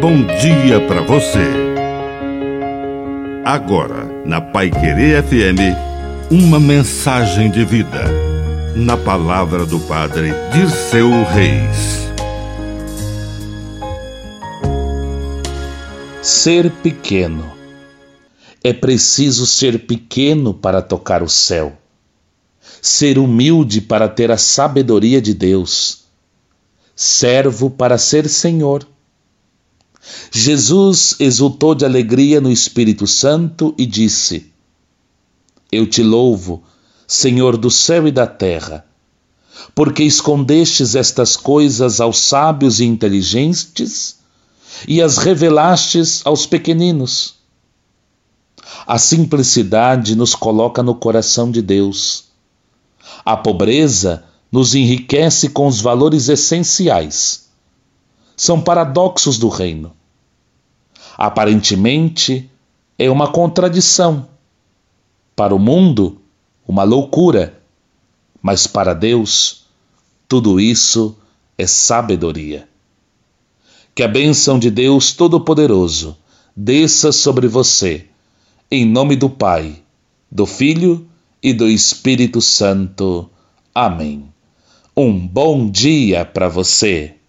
bom dia para você. Agora, na Pai Querer FM, uma mensagem de vida. Na palavra do Padre Dirceu Reis. Ser pequeno. É preciso ser pequeno para tocar o céu. Ser humilde para ter a sabedoria de Deus. Servo para ser Senhor Jesus exultou de alegria no Espírito Santo e disse: Eu te louvo, Senhor do céu e da terra, porque escondestes estas coisas aos sábios e inteligentes e as revelastes aos pequeninos. A simplicidade nos coloca no coração de Deus. A pobreza nos enriquece com os valores essenciais são paradoxos do reino. Aparentemente, é uma contradição. Para o mundo, uma loucura, mas para Deus, tudo isso é sabedoria. Que a bênção de Deus Todo-Poderoso desça sobre você, em nome do Pai, do Filho e do Espírito Santo. Amém. Um bom dia para você.